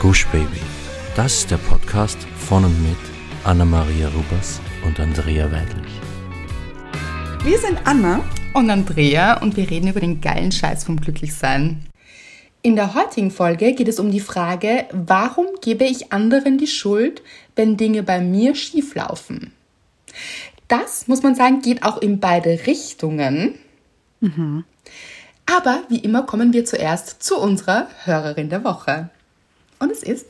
Gush Baby. Das ist der Podcast von und mit Anna-Maria Rubers und Andrea Weidlich. Wir sind Anna und Andrea und wir reden über den geilen Scheiß vom Glücklichsein. In der heutigen Folge geht es um die Frage, warum gebe ich anderen die Schuld, wenn Dinge bei mir schief laufen? Das, muss man sagen, geht auch in beide Richtungen. Mhm. Aber wie immer kommen wir zuerst zu unserer Hörerin der Woche. Und es ist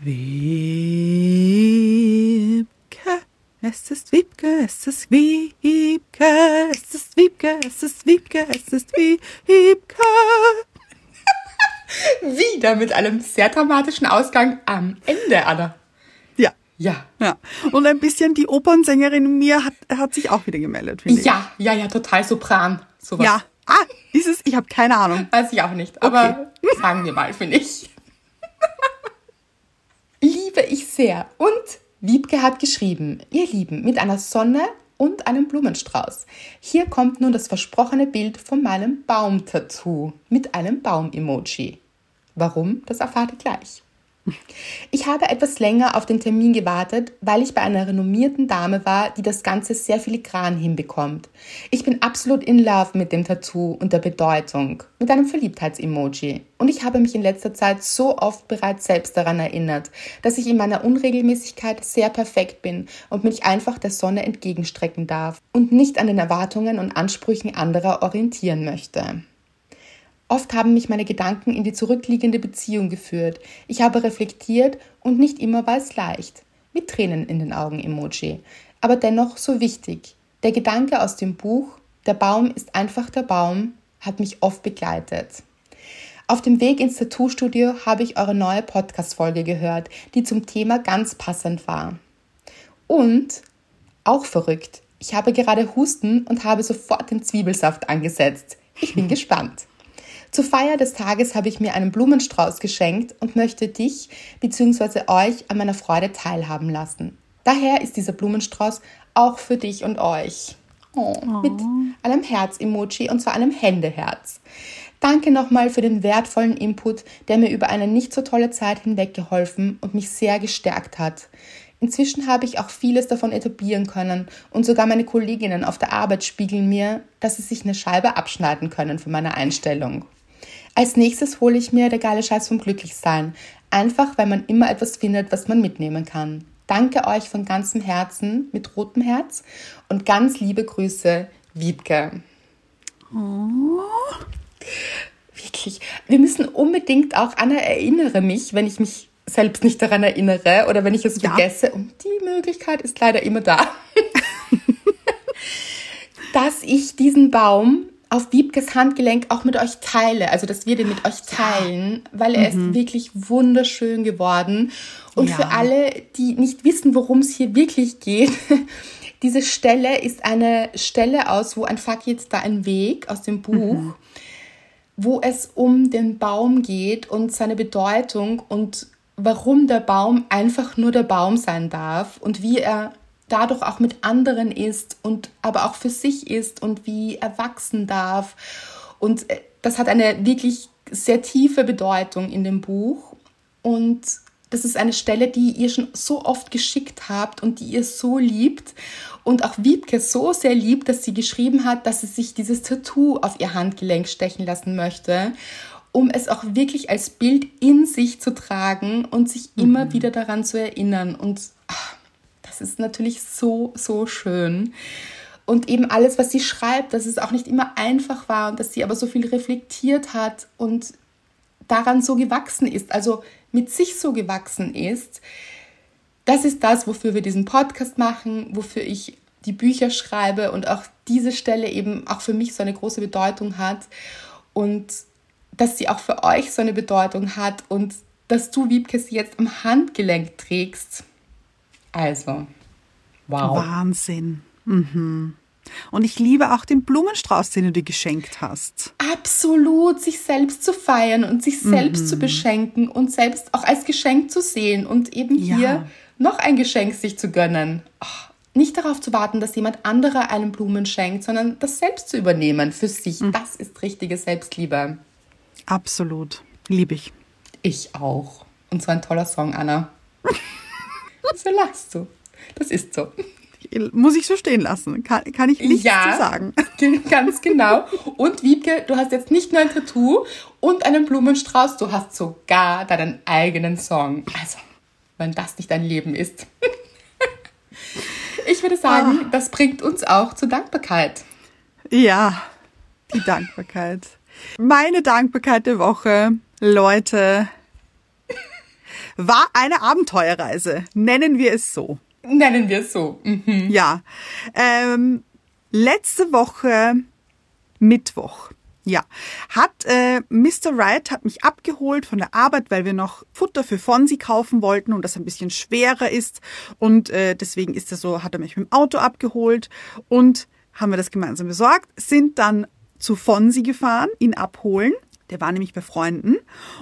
Wiebke. Es ist Wiebke, es ist Wiebke, es ist Wiebke, es ist Wiebke, es ist Wiebke. Wieder mit einem sehr dramatischen Ausgang am Ende, Anna. Ja. Ja. Ja. Und ein bisschen die Opernsängerin in mir hat, hat sich auch wieder gemeldet, finde ich. Ja, ja, ja, total Sopran. Sowas. Ja. Ah, ist es? Ich habe keine Ahnung. Weiß ich auch nicht, aber okay. sagen wir mal, finde ich. Liebe ich sehr. Und Wiebke hat geschrieben, ihr Lieben, mit einer Sonne und einem Blumenstrauß. Hier kommt nun das versprochene Bild von meinem Baumtattoo mit einem Baum-Emoji. Warum, das erfahrt ihr gleich. Ich habe etwas länger auf den Termin gewartet, weil ich bei einer renommierten Dame war, die das Ganze sehr filigran hinbekommt. Ich bin absolut in love mit dem Tattoo und der Bedeutung, mit einem Verliebtheits-Emoji. Und ich habe mich in letzter Zeit so oft bereits selbst daran erinnert, dass ich in meiner Unregelmäßigkeit sehr perfekt bin und mich einfach der Sonne entgegenstrecken darf und nicht an den Erwartungen und Ansprüchen anderer orientieren möchte. Oft haben mich meine Gedanken in die zurückliegende Beziehung geführt. Ich habe reflektiert und nicht immer war es leicht. Mit Tränen in den Augen Emoji. Aber dennoch so wichtig. Der Gedanke aus dem Buch, der Baum ist einfach der Baum, hat mich oft begleitet. Auf dem Weg ins Tattoo-Studio habe ich eure neue Podcast-Folge gehört, die zum Thema ganz passend war. Und, auch verrückt, ich habe gerade Husten und habe sofort den Zwiebelsaft angesetzt. Ich bin gespannt. Zur Feier des Tages habe ich mir einen Blumenstrauß geschenkt und möchte dich bzw. euch an meiner Freude teilhaben lassen. Daher ist dieser Blumenstrauß auch für dich und euch. Oh, oh. Mit einem Herz-Emoji und zwar einem Händeherz. Danke nochmal für den wertvollen Input, der mir über eine nicht so tolle Zeit hinweg geholfen und mich sehr gestärkt hat. Inzwischen habe ich auch vieles davon etablieren können und sogar meine Kolleginnen auf der Arbeit spiegeln mir, dass sie sich eine Scheibe abschneiden können von meiner Einstellung. Als nächstes hole ich mir der geile Scheiß vom Glücklichsein. Einfach, weil man immer etwas findet, was man mitnehmen kann. Danke euch von ganzem Herzen mit rotem Herz und ganz liebe Grüße, Wiebke. Oh. Wirklich. Wir müssen unbedingt auch, Anna, erinnere mich, wenn ich mich selbst nicht daran erinnere oder wenn ich es ja. vergesse. Und die Möglichkeit ist leider immer da. dass ich diesen Baum auf Wiebkes Handgelenk auch mit euch teile, also dass wir den mit euch teilen, weil er mhm. ist wirklich wunderschön geworden. Und ja. für alle, die nicht wissen, worum es hier wirklich geht, diese Stelle ist eine Stelle aus, wo ein Fuck jetzt da ein Weg aus dem Buch, mhm. wo es um den Baum geht und seine Bedeutung und warum der Baum einfach nur der Baum sein darf und wie er dadurch auch mit anderen ist und aber auch für sich ist und wie er wachsen darf. Und äh, das hat eine wirklich sehr tiefe Bedeutung in dem Buch. Und das ist eine Stelle, die ihr schon so oft geschickt habt und die ihr so liebt und auch Wiebke so sehr liebt, dass sie geschrieben hat, dass sie sich dieses Tattoo auf ihr Handgelenk stechen lassen möchte, um es auch wirklich als Bild in sich zu tragen und sich mhm. immer wieder daran zu erinnern. Und ach, das ist natürlich so, so schön. Und eben alles, was sie schreibt, dass es auch nicht immer einfach war und dass sie aber so viel reflektiert hat und daran so gewachsen ist, also mit sich so gewachsen ist. Das ist das, wofür wir diesen Podcast machen, wofür ich die Bücher schreibe und auch diese Stelle eben auch für mich so eine große Bedeutung hat und dass sie auch für euch so eine Bedeutung hat und dass du, Wiebke, sie jetzt am Handgelenk trägst also, wow. Wahnsinn. Mhm. Und ich liebe auch den Blumenstrauß, den du dir geschenkt hast. Absolut, sich selbst zu feiern und sich selbst mhm. zu beschenken und selbst auch als Geschenk zu sehen und eben ja. hier noch ein Geschenk sich zu gönnen. Oh, nicht darauf zu warten, dass jemand anderer einen Blumen schenkt, sondern das selbst zu übernehmen für sich. Mhm. Das ist richtige Selbstliebe. Absolut. Liebe ich. Ich auch. Und so ein toller Song, Anna. so lachst du. Das ist so. Muss ich so stehen lassen. Kann, kann ich nichts Ja. zu sagen. Ganz genau. Und Wiebke, du hast jetzt nicht nur ein Tattoo und einen Blumenstrauß, du hast sogar deinen eigenen Song. Also, wenn das nicht dein Leben ist. Ich würde sagen, das bringt uns auch zur Dankbarkeit. Ja, die Dankbarkeit. Meine Dankbarkeit der Woche, Leute, war eine Abenteuerreise. Nennen wir es so. Nennen wir es so. Mhm. Ja. Ähm, letzte Woche Mittwoch. Ja, hat äh, Mr. Wright hat mich abgeholt von der Arbeit, weil wir noch Futter für Fonsi kaufen wollten und das ein bisschen schwerer ist und äh, deswegen ist er so, hat er mich mit dem Auto abgeholt und haben wir das gemeinsam besorgt, sind dann zu Fonsi gefahren, ihn abholen. Der war nämlich bei Freunden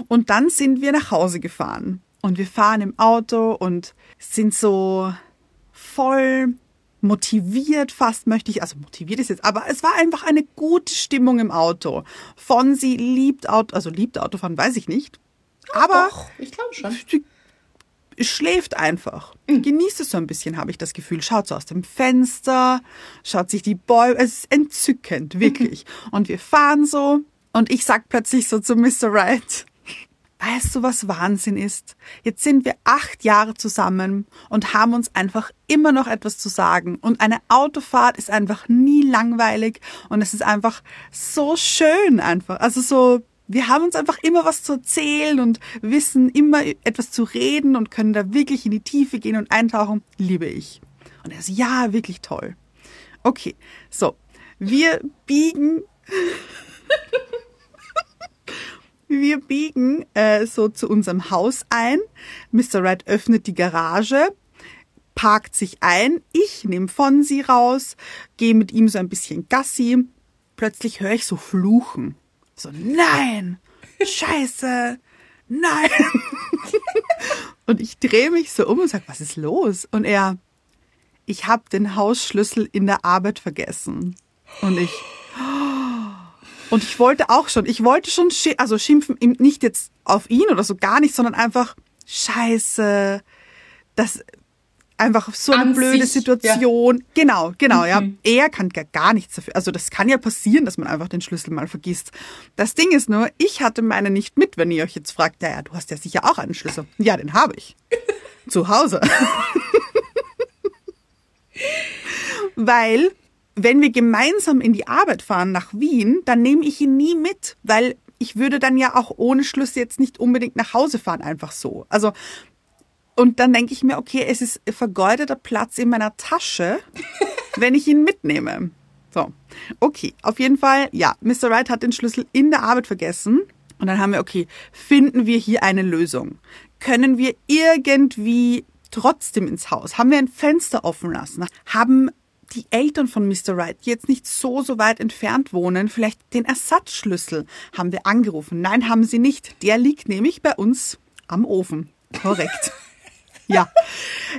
und dann sind wir nach Hause gefahren und wir fahren im Auto und sind so voll motiviert fast möchte ich, also motiviert ist jetzt, aber es war einfach eine gute Stimmung im Auto. Fonsi liebt Auto, also liebt Autofahren, weiß ich nicht. Aber Doch, ich glaube schon. sie schläft einfach. Genießt es so ein bisschen, habe ich das Gefühl. Schaut so aus dem Fenster, schaut sich die Bäume, es ist entzückend, wirklich. Und wir fahren so und ich sag plötzlich so zu Mr. Wright, weißt du, was Wahnsinn ist? Jetzt sind wir acht Jahre zusammen und haben uns einfach immer noch etwas zu sagen. Und eine Autofahrt ist einfach nie langweilig und es ist einfach so schön einfach. Also so, wir haben uns einfach immer was zu erzählen und wissen immer etwas zu reden und können da wirklich in die Tiefe gehen und eintauchen. Liebe ich. Und er so, ja, wirklich toll. Okay, so. Wir biegen wir biegen äh, so zu unserem Haus ein. Mr. Wright öffnet die Garage, parkt sich ein. Ich nehme Fonsi raus, gehe mit ihm so ein bisschen Gassi. Plötzlich höre ich so Fluchen. So, nein, scheiße, nein. und ich drehe mich so um und sage, was ist los? Und er, ich habe den Hausschlüssel in der Arbeit vergessen. Und ich, und ich wollte auch schon, ich wollte schon, schi also schimpfen, nicht jetzt auf ihn oder so gar nicht, sondern einfach, scheiße, das, einfach so eine An blöde sich, Situation. Genau, genau, ja. Mhm. Er kann gar, gar nichts dafür. Also das kann ja passieren, dass man einfach den Schlüssel mal vergisst. Das Ding ist nur, ich hatte meine nicht mit, wenn ihr euch jetzt fragt, naja, du hast ja sicher auch einen Schlüssel. Ja, den habe ich. Zu Hause. Weil, wenn wir gemeinsam in die Arbeit fahren nach Wien, dann nehme ich ihn nie mit, weil ich würde dann ja auch ohne Schlüssel jetzt nicht unbedingt nach Hause fahren, einfach so. Also, und dann denke ich mir, okay, es ist vergeudeter Platz in meiner Tasche, wenn ich ihn mitnehme. So, okay, auf jeden Fall, ja, Mr. Wright hat den Schlüssel in der Arbeit vergessen. Und dann haben wir, okay, finden wir hier eine Lösung? Können wir irgendwie trotzdem ins Haus? Haben wir ein Fenster offen lassen? Haben die Eltern von Mr. Wright, die jetzt nicht so, so weit entfernt wohnen, vielleicht den Ersatzschlüssel haben wir angerufen? Nein, haben sie nicht. Der liegt nämlich bei uns am Ofen. Korrekt. Ja.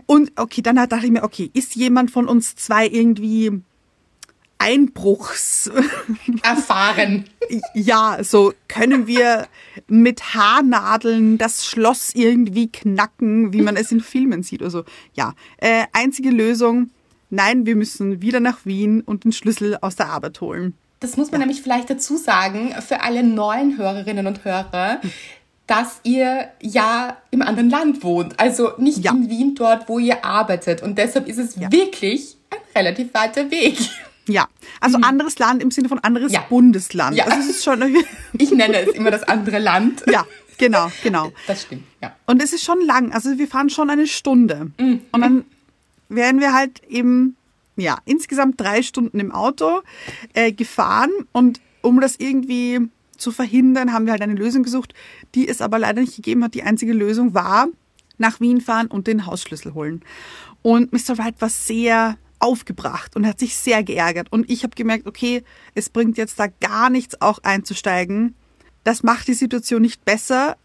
Und okay, dann dachte ich mir, okay, ist jemand von uns zwei irgendwie Einbruchs, Erfahren. ja, so können wir mit Haarnadeln das Schloss irgendwie knacken, wie man es in Filmen sieht oder so. Ja, äh, einzige Lösung, nein, wir müssen wieder nach Wien und den Schlüssel aus der Arbeit holen. Das muss man nämlich vielleicht dazu sagen, für alle neuen Hörerinnen und Hörer, dass ihr ja im anderen Land wohnt. Also nicht Ja. in Wien dort, wo ihr arbeitet. Und deshalb ist es wirklich ein relativ weiter Weg. Ja, also anderes Land im Sinne von anderes Ja. Bundesland. Ja. Also es ist schon, Ich nenne es immer das andere Land. ja, genau, genau. Das stimmt, ja. Und es ist schon lang. Also wir fahren schon eine Stunde. Und dann werden wir halt eben, ja, insgesamt drei Stunden im Auto äh, gefahren. Und um das irgendwie zu verhindern, haben wir halt eine Lösung gesucht, die es aber leider nicht gegeben hat. Die einzige Lösung war, nach Wien fahren und den Hausschlüssel holen. Und Mr. Wright war sehr aufgebracht und hat sich sehr geärgert. Und ich habe gemerkt, okay, es bringt jetzt da gar nichts, auch einzusteigen. Das macht die Situation nicht besser.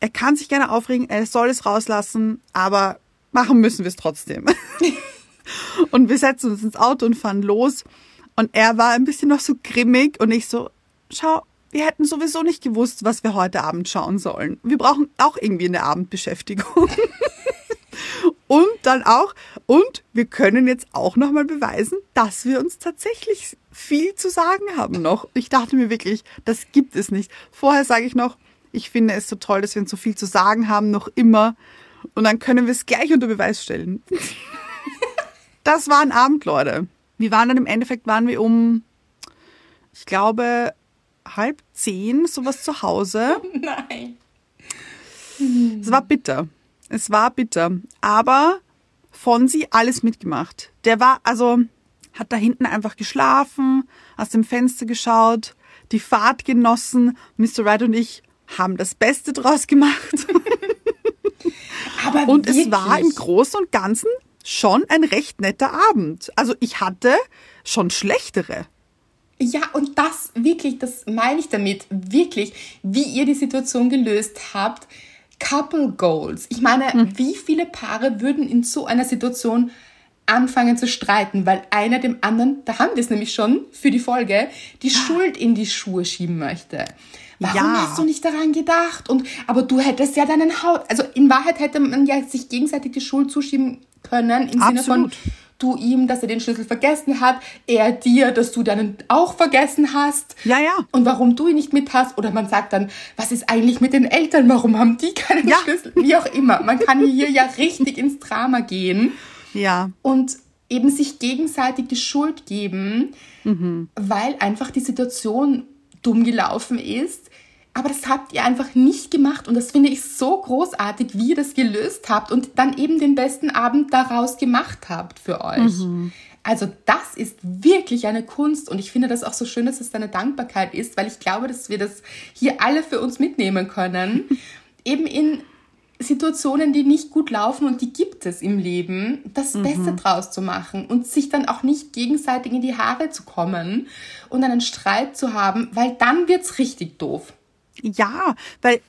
Er kann sich gerne aufregen, er soll es rauslassen, aber machen müssen wir es trotzdem. und wir setzen uns ins Auto und fahren los. Und er war ein bisschen noch so grimmig und ich so, schau, wir hätten sowieso nicht gewusst, was wir heute Abend schauen sollen. Wir brauchen auch irgendwie eine Abendbeschäftigung. und dann auch, und wir können jetzt auch nochmal beweisen, dass wir uns tatsächlich viel zu sagen haben noch. Ich dachte mir wirklich, das gibt es nicht. Vorher sage ich noch, ich finde es so toll, dass wir uns so viel zu sagen haben, noch immer. Und dann können wir es gleich unter Beweis stellen. das war ein Abend, Leute. Wir waren dann im Endeffekt, waren wir um, ich glaube, halb zehn, sowas zu Hause. Nein. Es war bitter. Es war bitter. Aber Fonsi alles mitgemacht. Der war, also, hat da hinten einfach geschlafen, aus dem Fenster geschaut, die Fahrt genossen. Mr. Wright und ich haben das Beste draus gemacht. Aber Und wirklich. es war im Großen und Ganzen schon ein recht netter Abend. Also ich hatte schon schlechtere. Ja, und das wirklich, das meine ich damit, wirklich, wie ihr die Situation gelöst habt. Couple Goals. Ich meine, Hm. wie viele Paare würden in so einer Situation anfangen zu streiten, weil einer dem anderen, da haben wir es nämlich schon für die Folge, die Schuld in die Schuhe schieben möchte. Warum Ja. hast du nicht daran gedacht? Und aber du hättest ja deinen Haut, also in Wahrheit hätte man ja sich gegenseitig die Schuld zuschieben können im Sinne von Absolut. du ihm, dass er den Schlüssel vergessen hat, er dir, dass du deinen auch vergessen hast. Ja, ja. Und warum du ihn nicht mit hast. Oder man sagt dann, was ist eigentlich mit den Eltern? Warum haben die keinen Ja. Schlüssel? Wie auch immer. Man kann hier ja richtig ins Drama gehen Ja. und eben sich gegenseitig die Schuld geben, Mhm. weil einfach die Situation dumm gelaufen ist. Aber das habt ihr einfach nicht gemacht und das finde ich so großartig, wie ihr das gelöst habt und dann eben den besten Abend daraus gemacht habt für euch. Mhm. Also das ist wirklich eine Kunst und ich finde das auch so schön, dass es eine Dankbarkeit ist, weil ich glaube, dass wir das hier alle für uns mitnehmen können. eben in Situationen, die nicht gut laufen und die gibt es im Leben, das Beste draus zu machen und sich dann auch nicht gegenseitig in die Haare zu kommen und einen Streit zu haben, weil dann wird's richtig doof. Ja, weil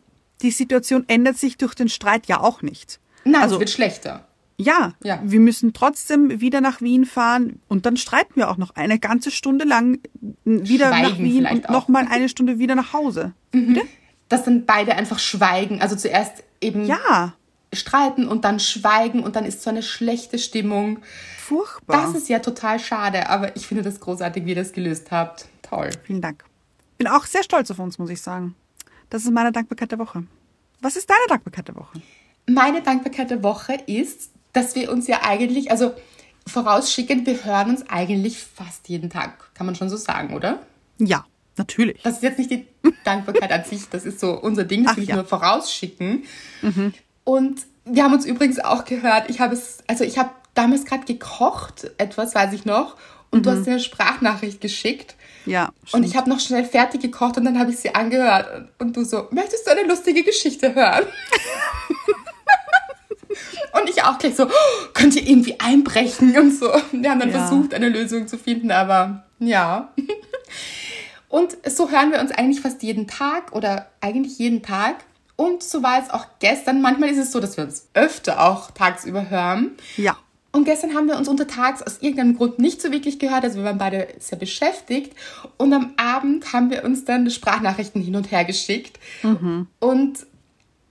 die Situation ändert sich durch den Streit ja auch nicht. Nein, Also- es wird schlechter. Ja, Ja. wir müssen trotzdem wieder nach Wien fahren und dann streiten wir auch noch eine ganze Stunde lang wieder Schweigen nach Wien und nochmal eine Stunde wieder nach Hause. Dass dann beide einfach schweigen. Also zuerst eben Ja, streiten und dann schweigen und dann ist so eine schlechte Stimmung. furchtbar. Das ist ja total schade, aber ich finde das großartig, wie ihr das gelöst habt. Toll. Vielen Dank. Bin auch sehr stolz auf uns, muss ich sagen. Das ist meine Dankbarkeit der Woche. Was ist deine Dankbarkeit der Woche? Meine Dankbarkeit der Woche ist, dass wir uns ja eigentlich, also vorausschickend, wir hören uns eigentlich fast jeden Tag, kann man schon so sagen, oder? Ja, natürlich. Das ist jetzt nicht die Dankbarkeit an sich, das ist so unser Ding, das will ich ja. nur vorausschicken. Und wir haben uns übrigens auch gehört, ich habe es, also ich habe damals gerade gekocht, etwas weiß ich noch, und du hast eine Sprachnachricht geschickt. Ja, Und stimmt. ich habe noch schnell fertig gekocht und dann habe ich sie angehört. Und du so, möchtest du eine lustige Geschichte hören? und ich auch gleich so, "Oh, könnt ihr irgendwie einbrechen und so. Wir haben dann Ja. versucht, eine Lösung zu finden, aber ja. Und so hören wir uns eigentlich fast jeden Tag oder eigentlich jeden Tag. Und so war es auch gestern. Manchmal ist es so, dass wir uns öfter auch tagsüber hören. Ja. Und gestern haben wir uns untertags aus irgendeinem Grund nicht so wirklich gehört. Also wir waren beide sehr beschäftigt. Und am Abend haben wir uns dann Sprachnachrichten hin und her geschickt. Und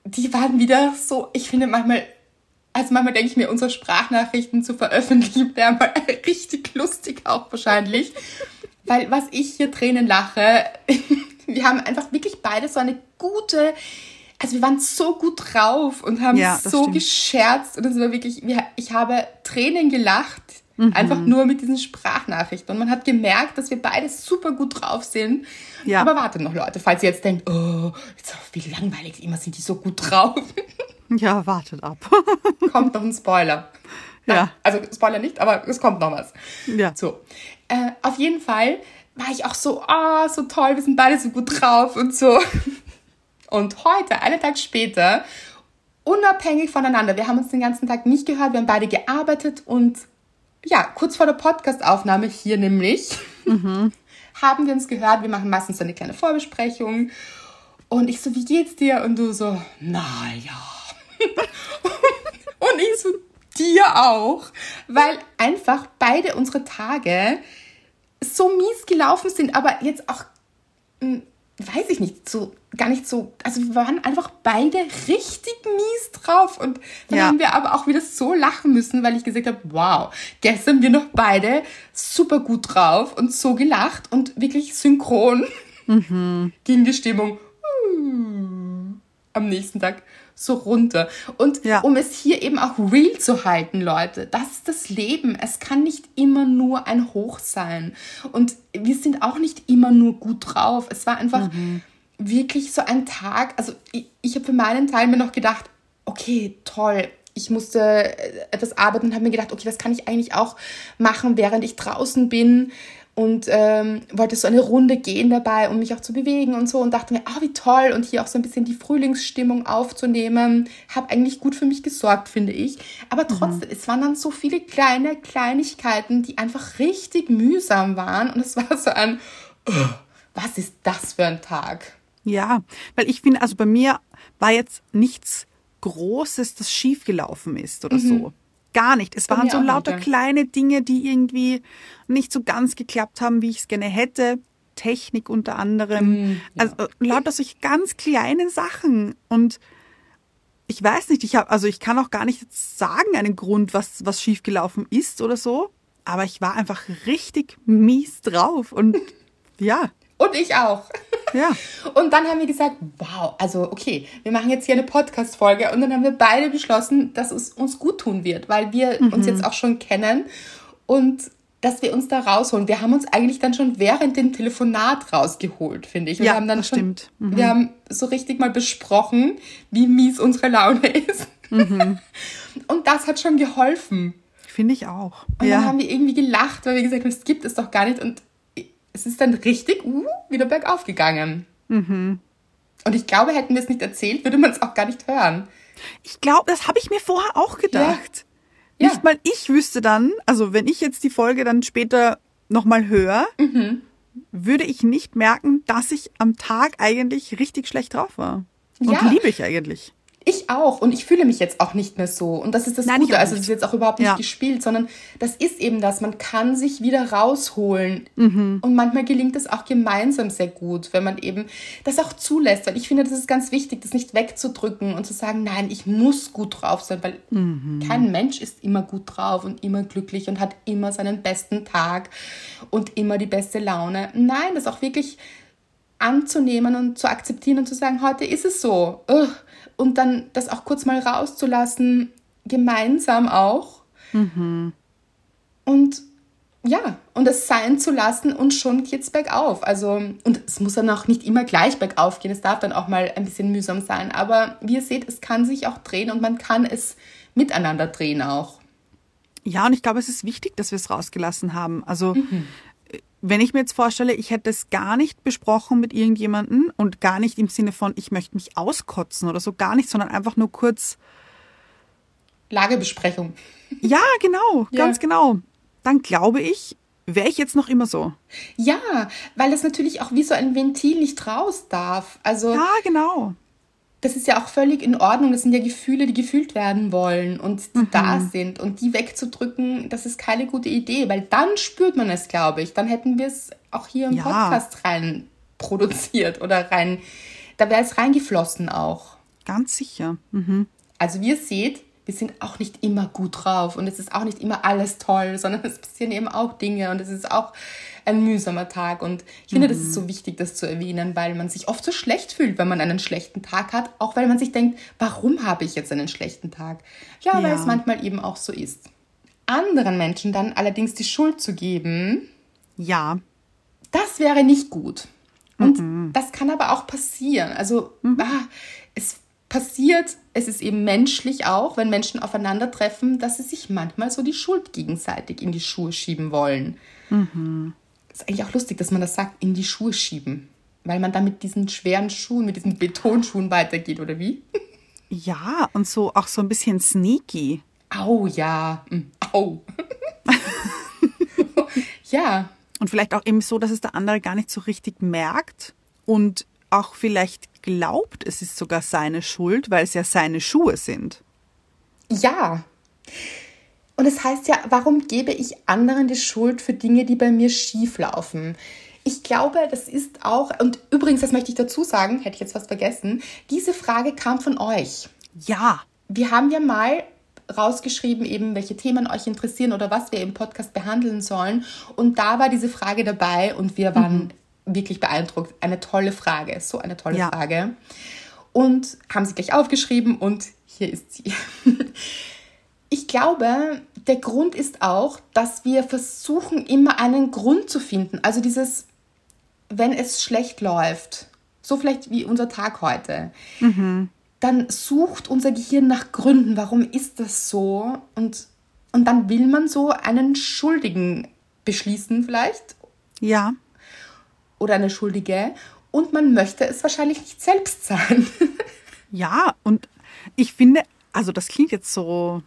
die waren wieder so, ich finde manchmal, also manchmal denke ich mir, unsere Sprachnachrichten zu veröffentlichen wäre mal richtig lustig auch wahrscheinlich. Weil was ich hier Tränen lache, wir haben einfach wirklich beide so eine gute, also wir waren so gut drauf und haben Ja, so stimmt. gescherzt und es war wirklich, wir- ich habe Tränen gelacht, Mhm. einfach nur mit diesen Sprachnachrichten. Und man hat gemerkt, dass wir beide super gut drauf sind. Ja. Aber wartet noch, Leute, falls ihr jetzt denkt, oh, jetzt, wie langweilig, immer sind die so gut drauf. Ja, wartet ab. kommt noch ein Spoiler. Ja. Also Spoiler nicht, aber es kommt noch was. Ja. So. Äh, auf jeden Fall war ich auch so, ah, so toll, wir sind beide so gut drauf und so. Und heute, einen Tag später, unabhängig voneinander, wir haben uns den ganzen Tag nicht gehört, wir haben beide gearbeitet und ja, kurz vor der Podcastaufnahme hier nämlich, haben wir uns gehört, wir machen meistens so eine kleine Vorbesprechung und ich so, wie geht's dir? Und du so, naja. Und ich so, dir auch. Weil einfach beide unsere Tage so mies gelaufen sind, aber jetzt auch mm, weiß ich nicht, so gar nicht so, also wir waren einfach beide richtig mies drauf und dann Ja. haben wir aber auch wieder so lachen müssen, weil ich gesagt habe, wow, gestern wir noch beide super gut drauf und so gelacht und wirklich synchron ging die Stimmung am nächsten Tag so runter. Und Ja. um es hier eben auch real zu halten, Leute, das ist das Leben. Es kann nicht immer nur ein Hoch sein. Und wir sind auch nicht immer nur gut drauf. Es war einfach wirklich so ein Tag. Also ich, ich habe für meinen Teil mir noch gedacht, okay, toll. Ich musste äh, etwas arbeiten und habe mir gedacht, okay, was kann ich eigentlich auch machen, während ich draußen bin und ähm, wollte so eine Runde gehen dabei, um mich auch zu bewegen und so und dachte mir, ah, wie toll und hier auch so ein bisschen die Frühlingsstimmung aufzunehmen. Habe eigentlich gut für mich gesorgt, finde ich. Aber trotzdem, es waren dann so viele kleine Kleinigkeiten, die einfach richtig mühsam waren und es war so ein, oh, was ist das für ein Tag? Ja, weil ich finde, also bei mir war jetzt nichts Großes, das schiefgelaufen ist oder so. Gar nicht. Es waren so lauter nicht, ja. kleine Dinge, die irgendwie nicht so ganz geklappt haben, wie ich es gerne hätte. Technik unter anderem. Also äh, lauter solche ganz kleinen Sachen. Und ich weiß nicht, ich habe, also ich kann auch gar nicht sagen, einen Grund, was, was schiefgelaufen ist oder so. Aber ich war einfach richtig mies drauf. Und ja, Und ich auch. Ja. Und dann haben wir gesagt, wow, also okay, wir machen jetzt hier eine Podcast-Folge und dann haben wir beide beschlossen, dass es uns gut tun wird, weil wir uns jetzt auch schon kennen und dass wir uns da rausholen. Wir haben uns eigentlich dann schon während dem Telefonat rausgeholt, finde ich. Wir Ja, haben dann das schon, stimmt. Mhm. Wir haben so richtig mal besprochen, wie mies unsere Laune ist. Mhm. Und das hat schon geholfen. Finde ich auch. Und ja. dann haben wir irgendwie gelacht, weil wir gesagt haben, es gibt es doch gar nicht. Und es ist dann richtig uh, wieder bergauf gegangen. Mhm. Und ich glaube, hätten wir es nicht erzählt, würde man es auch gar nicht hören. Ich glaube, das habe ich mir vorher auch gedacht. Ja. Nicht mal ich wüsste dann, also wenn ich jetzt die Folge dann später nochmal höre, Mhm. würde ich nicht merken, dass ich am Tag eigentlich richtig schlecht drauf war. Und Ja. liebe ich eigentlich. Ich auch. Und ich fühle mich jetzt auch nicht mehr so. Und das ist das Nein, Gute. Also es ist jetzt auch überhaupt nicht Ja. gespielt, sondern das ist eben das. Man kann sich wieder rausholen. Mhm. Und manchmal gelingt es auch gemeinsam sehr gut, wenn man eben das auch zulässt. Weil ich finde, das ist ganz wichtig, das nicht wegzudrücken und zu sagen, nein, ich muss gut drauf sein, weil Mhm. kein Mensch ist immer gut drauf und immer glücklich und hat immer seinen besten Tag und immer die beste Laune. Nein, das auch wirklich anzunehmen und zu akzeptieren und zu sagen, heute ist es so. Ugh. Und dann das auch kurz mal rauszulassen, gemeinsam auch. Und ja, und es sein zu lassen und schon geht's bergauf. Also, und es muss dann auch nicht immer gleich bergauf gehen. Es darf dann auch mal ein bisschen mühsam sein. Aber wie ihr seht, es kann sich auch drehen und man kann es miteinander drehen auch. Ja, und ich glaube, es ist wichtig, dass wir es rausgelassen haben. Also, wenn ich mir jetzt vorstelle, ich hätte es gar nicht besprochen mit irgendjemandem und gar nicht im Sinne von, ich möchte mich auskotzen oder so, gar nicht, sondern einfach nur kurz, Lagebesprechung. ja, genau, Ja. ganz genau. Dann glaube ich, wäre ich jetzt noch immer so. Ja, weil das natürlich auch wie so ein Ventil nicht raus darf. Also, Ja, genau. Das ist ja auch völlig in Ordnung. Das sind ja Gefühle, die gefühlt werden wollen und die da sind. Und die wegzudrücken, das ist keine gute Idee, weil dann spürt man es, glaube ich. Dann hätten wir es auch hier im Ja. Podcast rein produziert oder rein, da wäre es reingeflossen auch. Ganz sicher. Mhm. Also wie ihr seht, wir sind auch nicht immer gut drauf und es ist auch nicht immer alles toll, sondern es passieren eben auch Dinge und es ist auch ein mühsamer Tag. Und ich finde, das ist so wichtig, das zu erwähnen, weil man sich oft so schlecht fühlt, wenn man einen schlechten Tag hat, auch weil man sich denkt, warum habe ich jetzt einen schlechten Tag? Ja, weil Ja. es manchmal eben auch so ist. Anderen Menschen dann allerdings die Schuld zu geben, Ja, das wäre nicht gut. Und das kann aber auch passieren. Also ah, es passiert, es ist eben menschlich auch, wenn Menschen aufeinandertreffen, dass sie sich manchmal so die Schuld gegenseitig in die Schuhe schieben wollen. Ist eigentlich auch lustig, dass man das sagt, in die Schuhe schieben. Weil man dann mit diesen schweren Schuhen, mit diesen Betonschuhen weitergeht, oder wie? ja, und so auch so ein bisschen sneaky. Au, ja. Mm, Au. ja. Und vielleicht auch eben so, dass es der andere gar nicht so richtig merkt und auch vielleicht glaubt, es ist sogar seine Schuld, weil es ja seine Schuhe sind. Ja. Und es heißt ja, warum gebe ich anderen die Schuld für Dinge, die bei mir schief laufen? Ich glaube, das ist auch, und übrigens, das möchte ich dazu sagen, hätte ich jetzt was vergessen, diese Frage kam von euch. Ja. Wir haben ja mal rausgeschrieben, eben welche Themen euch interessieren oder was wir im Podcast behandeln sollen. Und da war diese Frage dabei und wir waren mhm. wirklich beeindruckt. Eine tolle Frage, so eine tolle ja. Frage. Und haben sie gleich aufgeschrieben und hier ist sie. Ich glaube, der Grund ist auch, dass wir versuchen, immer einen Grund zu finden. Also dieses, wenn es schlecht läuft, so vielleicht wie unser Tag heute, mhm. dann sucht unser Gehirn nach Gründen, warum ist das so? Und, und dann will man so einen Schuldigen beschließen vielleicht. Ja. Oder eine Schuldige. Und man möchte es wahrscheinlich nicht selbst sein. ja, und ich finde, also das klingt jetzt so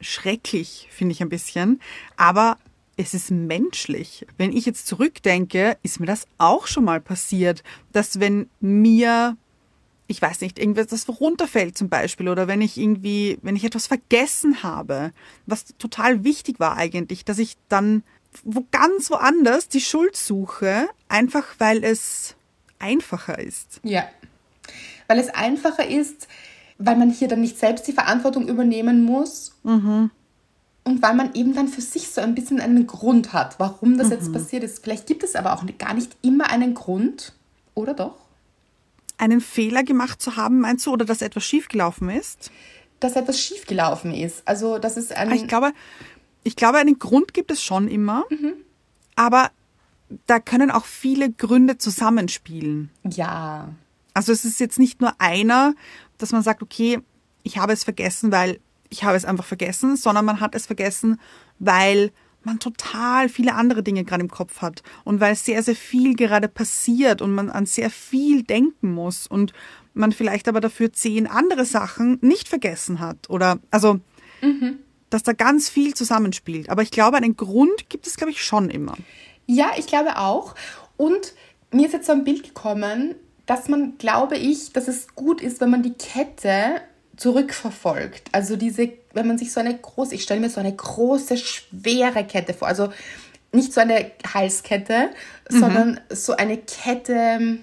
schrecklich, finde ich ein bisschen. Aber es ist menschlich. Wenn ich jetzt zurückdenke, ist mir das auch schon mal passiert, dass wenn mir, ich weiß nicht, irgendwas das runterfällt zum Beispiel oder wenn ich irgendwie, wenn ich etwas vergessen habe, was total wichtig war eigentlich, dass ich dann wo ganz woanders die Schuld suche, einfach weil es einfacher ist. Ja. Weil es einfacher ist, weil man hier dann nicht selbst die Verantwortung übernehmen muss. Mhm. Und weil man eben dann für sich so ein bisschen einen Grund hat, warum das mhm. jetzt passiert ist. Vielleicht gibt es aber auch gar nicht immer einen Grund, oder doch? Einen Fehler gemacht zu haben, meinst du, oder dass etwas schiefgelaufen ist? Dass etwas schiefgelaufen ist. Also, das ist ein. Ich glaube, ich glaube, einen Grund gibt es schon immer. Mhm. Aber da können auch viele Gründe zusammenspielen. Ja. Also es ist jetzt nicht nur einer, dass man sagt, okay, ich habe es vergessen, weil ich habe es einfach vergessen, sondern man hat es vergessen, weil man total viele andere Dinge gerade im Kopf hat und weil sehr, sehr viel gerade passiert und man an sehr viel denken muss und man vielleicht aber dafür zehn andere Sachen nicht vergessen hat oder also, mhm. dass da ganz viel zusammenspielt. Aber ich glaube, einen Grund gibt es, glaube ich, schon immer. Ja, ich glaube auch. Und mir ist jetzt so ein Bild gekommen, dass man, glaube ich, dass es gut ist, wenn man die Kette zurückverfolgt. Also diese, wenn man sich so eine große, ich stelle mir so eine große, schwere Kette vor. Also nicht so eine Halskette, mhm. sondern so eine Kette,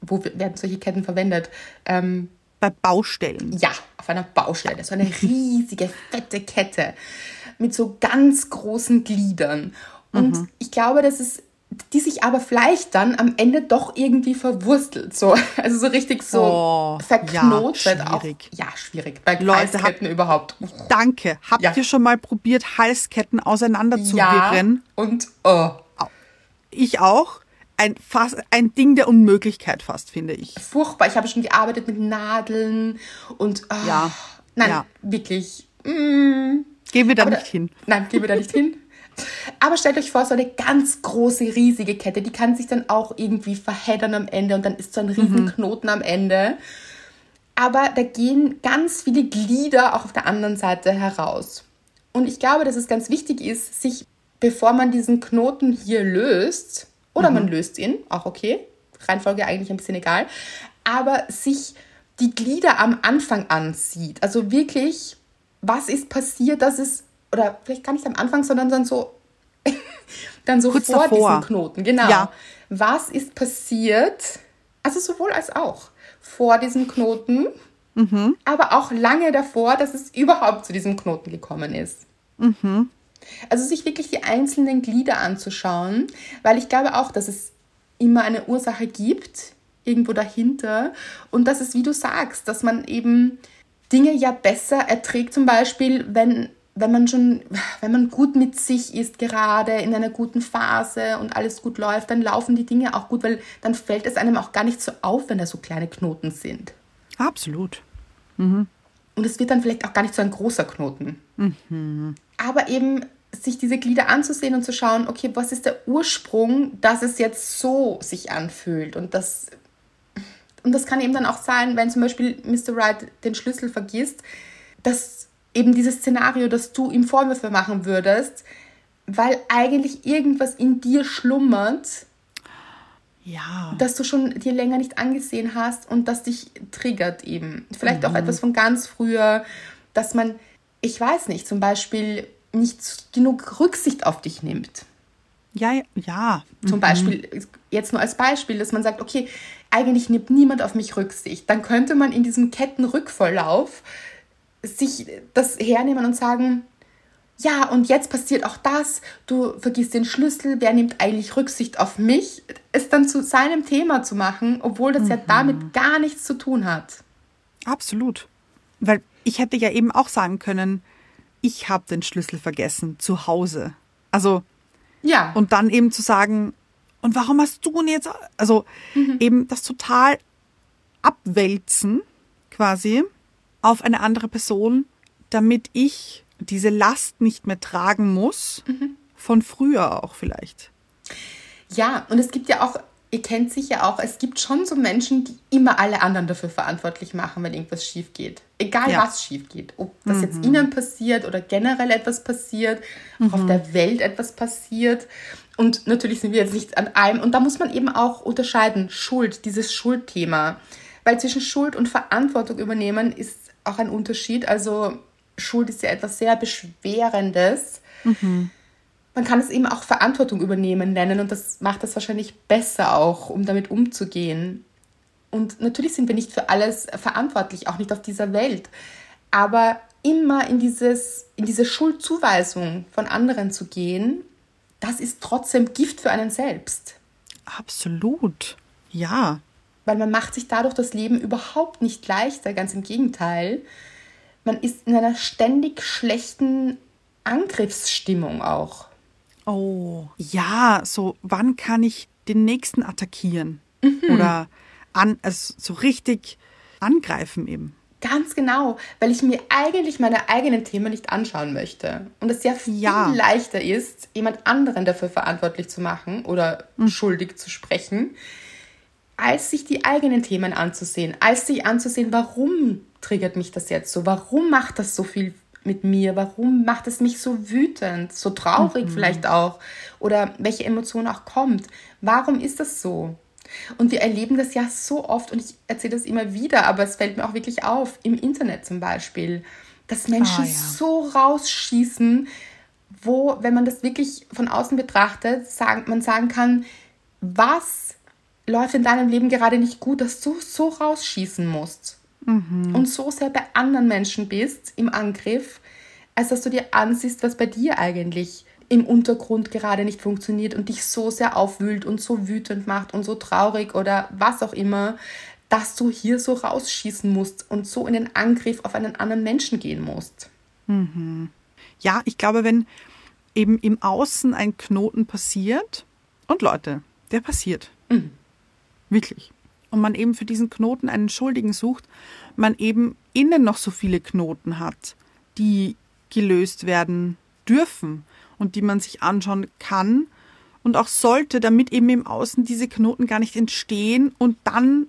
wo werden solche Ketten verwendet? Ähm, Bei Baustellen. Ja, auf einer Baustelle. So eine riesige, fette Kette mit so ganz großen Gliedern. Und mhm. ich glaube, das ist die sich aber vielleicht dann am Ende doch irgendwie verwurstelt, so also so richtig so oh, verknotet ja, schwierig. Auch, ja, schwierig bei Leute, Halsketten hab, überhaupt. Danke. Habt ja. ihr schon mal probiert Halsketten auseinanderzuwirren? Ja, und oh. ich auch. Ein, fast, ein Ding der Unmöglichkeit fast, finde ich. Furchtbar. Ich habe schon gearbeitet mit Nadeln und oh, ja, nein, ja. wirklich. Mm. Gehen wir da nicht hin. Nein, gehen wir da nicht hin. Aber stellt euch vor, so eine ganz große, riesige Kette, die kann sich dann auch irgendwie verheddern am Ende und dann ist so ein riesen mhm. Knoten am Ende. Aber da gehen ganz viele Glieder auch auf der anderen Seite heraus. Und ich glaube, dass es ganz wichtig ist, sich, bevor man diesen Knoten hier löst, oder mhm. man löst ihn, auch okay, Reihenfolge eigentlich ein bisschen egal, aber sich die Glieder am Anfang ansieht. Also wirklich, was ist passiert, dass es oder vielleicht gar nicht am Anfang, sondern dann so, dann so Kurz vor davor. diesem Knoten. Genau. Ja. Was ist passiert? Also sowohl als auch vor diesem Knoten, mhm. aber auch lange davor, dass es überhaupt zu diesem Knoten gekommen ist. Mhm. Also sich wirklich die einzelnen Glieder anzuschauen, weil ich glaube auch, dass es immer eine Ursache gibt, irgendwo dahinter. Und dass es, wie du sagst, dass man eben Dinge ja besser erträgt, zum Beispiel, wenn wenn man schon, wenn man gut mit sich ist, gerade in einer guten Phase und alles gut läuft, dann laufen die Dinge auch gut, weil dann fällt es einem auch gar nicht so auf, wenn da so kleine Knoten sind. Absolut. Mhm. Und es wird dann vielleicht auch gar nicht so ein großer Knoten. Mhm. Aber eben sich diese Glieder anzusehen und zu schauen, okay, was ist der Ursprung, dass es jetzt so sich anfühlt und das und das kann eben dann auch sein, wenn zum Beispiel Mr. Wright den Schlüssel vergisst, dass eben dieses Szenario, dass du ihm Vorwürfe machen würdest, weil eigentlich irgendwas in dir schlummert, ja. das du schon dir länger nicht angesehen hast und das dich triggert eben. Vielleicht mhm. auch etwas von ganz früher, dass man, ich weiß nicht, zum Beispiel nicht genug Rücksicht auf dich nimmt. Ja, ja, ja. Zum Beispiel, jetzt nur als Beispiel, dass man sagt, okay, eigentlich nimmt niemand auf mich Rücksicht. Dann könnte man in diesem Kettenrückverlauf sich das hernehmen und sagen, ja, und jetzt passiert auch das, du vergisst den Schlüssel, wer nimmt eigentlich Rücksicht auf mich, es dann zu seinem Thema zu machen, obwohl das ja damit gar nichts zu tun hat. Absolut. Weil ich hätte ja eben auch sagen können, ich habe den Schlüssel vergessen zu Hause. Also Ja. und dann eben zu sagen, und warum hast du ihn jetzt, also eben das total abwälzen quasi auf eine andere Person, damit ich diese Last nicht mehr tragen muss, von früher auch vielleicht. Ja, und es gibt ja auch, ihr kennt sicher auch, es gibt schon so Menschen, die immer alle anderen dafür verantwortlich machen, wenn irgendwas schief geht. Egal Ja. was schief geht. Ob das jetzt ihnen passiert oder generell etwas passiert, auch auf der Welt etwas passiert. Und natürlich sind wir jetzt nicht an allem. Und da muss man eben auch unterscheiden. Schuld, dieses Schuldthema. Weil zwischen Schuld und Verantwortung übernehmen ist auch ein Unterschied. Also Schuld ist ja etwas sehr Beschwerendes man kann es eben auch Verantwortung übernehmen nennen und das macht das wahrscheinlich besser auch, um damit umzugehen. Und natürlich sind wir nicht für alles verantwortlich, auch nicht auf dieser Welt. Aber immer in, dieses, in diese Schuldzuweisung von anderen zu gehen, das ist trotzdem Gift für einen selbst. Absolut. Ja. Weil man macht sich dadurch das Leben überhaupt nicht leichter, ganz im Gegenteil. Man ist in einer ständig schlechten Angriffsstimmung auch. Oh, ja, so wann kann ich den nächsten attackieren? Oder an, also so richtig angreifen eben. Ganz genau, weil ich mir eigentlich meine eigenen Themen nicht anschauen möchte. Und es ja viel Ja. leichter ist, jemand anderen dafür verantwortlich zu machen oder schuldig zu sprechen, als sich die eigenen Themen anzusehen, als sich anzusehen, warum triggert mich das jetzt so, warum macht das so viel mit mir, warum macht es mich so wütend, so traurig vielleicht auch? Oder welche Emotion auch kommt, warum ist das so? Und wir erleben das ja so oft und ich erzähle das immer wieder, aber es fällt mir auch wirklich auf, im Internet zum Beispiel, dass Menschen Ah, ja. so rausschießen, wo, wenn man das wirklich von außen betrachtet, sagen, man sagen kann, was läuft in deinem Leben gerade nicht gut, dass du so rausschießen musst und so sehr bei anderen Menschen bist im Angriff, als dass du dir ansiehst, was bei dir eigentlich im Untergrund gerade nicht funktioniert und dich so sehr aufwühlt und so wütend macht und so traurig oder was auch immer, dass du hier so rausschießen musst und so in den Angriff auf einen anderen Menschen gehen musst. Ja, ich glaube, wenn eben im Außen ein Knoten passiert, und Leute, der passiert. Wirklich. Und man eben für diesen Knoten einen Schuldigen sucht, man eben innen noch so viele Knoten hat, die gelöst werden dürfen und die man sich anschauen kann und auch sollte, damit eben im Außen diese Knoten gar nicht entstehen und dann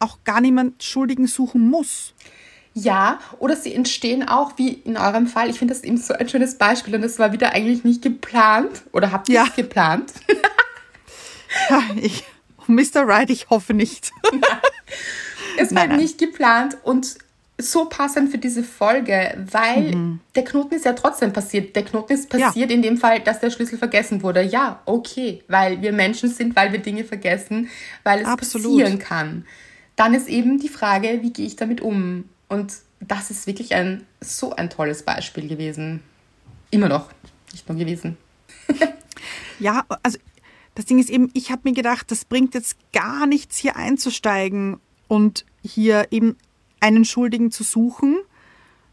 auch gar niemand Schuldigen suchen muss. Ja, oder sie entstehen auch, wie in eurem Fall. Ich finde das eben so ein schönes Beispiel und das war wieder eigentlich nicht geplant. Oder habt ihr Ja. es geplant? Ha, Ich, Mr. Right, ich hoffe nicht. Es war Nein, nein. nicht geplant und so passend für diese Folge, weil der Knoten ist ja trotzdem passiert. Der Knoten ist Mhm. Ja. passiert in dem Fall, dass der Schlüssel vergessen wurde. Ja, okay, weil wir Menschen sind, weil wir Dinge vergessen, weil es Absolut. passieren kann. Dann ist eben die Frage, wie gehe ich damit um? Und das ist wirklich ein so ein tolles Beispiel gewesen. Immer noch, nicht nur gewesen. Ja, also das Ding ist eben, ich habe mir gedacht, das bringt jetzt gar nichts, hier einzusteigen und hier eben einen Schuldigen zu suchen,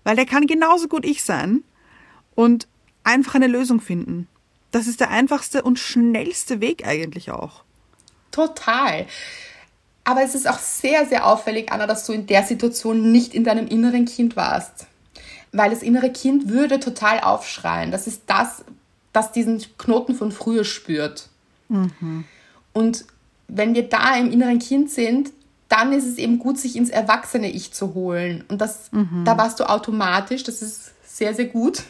weil der kann genauso gut ich sein und einfach eine Lösung finden. Das ist der einfachste und schnellste Weg eigentlich auch. Total. Aber es ist auch sehr, sehr auffällig, Anna, dass du in der Situation nicht in deinem inneren Kind warst. Weil das innere Kind würde total aufschreien. Das ist das, das diesen Knoten von früher spürt. Und wenn wir da im inneren Kind sind, dann ist es eben gut, sich ins erwachsene Ich zu holen. Und das, da warst du automatisch, das ist sehr, sehr gut,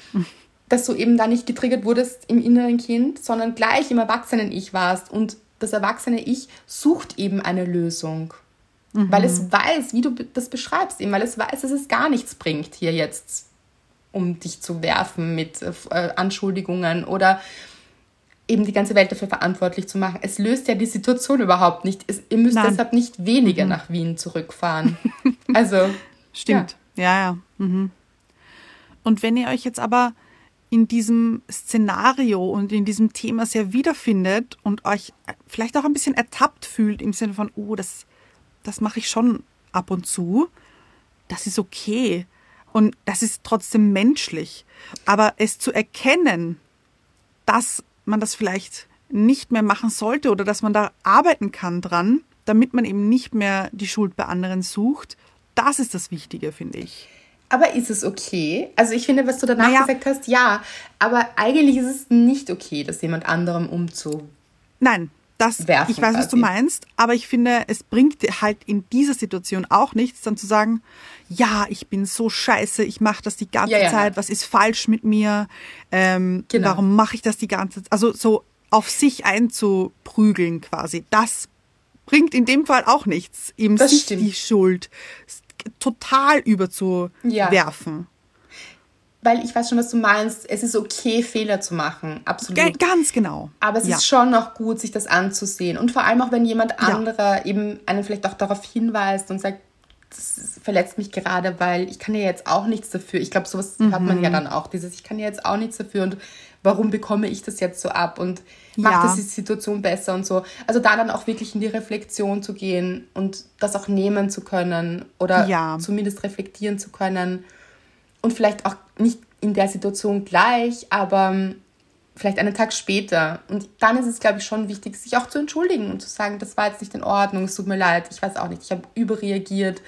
dass du eben da nicht getriggert wurdest im inneren Kind, sondern gleich im Erwachsenen-Ich warst. Und das erwachsene Ich sucht eben eine Lösung. Weil es weiß, wie du das beschreibst, eben, weil es weiß, dass es gar nichts bringt, hier jetzt um dich zu werfen mit äh, Anschuldigungen oder eben die ganze Welt dafür verantwortlich zu machen. Es löst ja die Situation überhaupt nicht. Es, ihr müsst Nein. deshalb nicht weniger nach Wien zurückfahren. Also, Stimmt. Ja, ja. Mhm. Und wenn ihr euch jetzt aber in diesem Szenario und in diesem Thema sehr wiederfindet und euch vielleicht auch ein bisschen ertappt fühlt im Sinne von, oh, das, das mache ich schon ab und zu, das ist okay. Und das ist trotzdem menschlich. Aber es zu erkennen, dass man das vielleicht nicht mehr machen sollte oder dass man da arbeiten kann dran, damit man eben nicht mehr die Schuld bei anderen sucht, das ist das Wichtige, finde ich. Aber ist es okay? Also ich finde, was du danach Naja. gesagt hast, ja. Aber eigentlich ist es nicht okay, das jemand anderem umzu. Nein, das, Werfen ich weiß, was du meinst, aber ich finde, es bringt dir halt in dieser Situation auch nichts, dann zu sagen, ja, ich bin so scheiße, ich mache das die ganze Ja, ja. Zeit, was ist falsch mit mir, ähm, Genau. warum mache ich das die ganze Zeit, also so auf sich einzuprügeln quasi, das bringt in dem Fall auch nichts, ihm Das sich stimmt. die Schuld total überzuwerfen. Weil ich weiß schon, was du meinst. Es ist okay, Fehler zu machen. Absolut. Ganz genau. Aber es ja. ist schon noch gut, sich das anzusehen. Und vor allem auch, wenn jemand Ja. anderer eben einen vielleicht auch darauf hinweist und sagt, das verletzt mich gerade, weil ich kann ja jetzt auch nichts dafür. Ich glaube, sowas hat man Mhm. ja dann auch, dieses, ich kann ja jetzt auch nichts dafür und warum bekomme ich das jetzt so ab und macht Ja. das die Situation besser und so. Also da dann auch wirklich in die Reflexion zu gehen und das auch nehmen zu können oder Ja. zumindest reflektieren zu können und vielleicht auch nicht in der Situation gleich, aber ähm, vielleicht einen Tag später. Und dann ist es, glaube ich, schon wichtig, sich auch zu entschuldigen und zu sagen, das war jetzt nicht in Ordnung, es tut mir leid, ich weiß auch nicht, ich habe überreagiert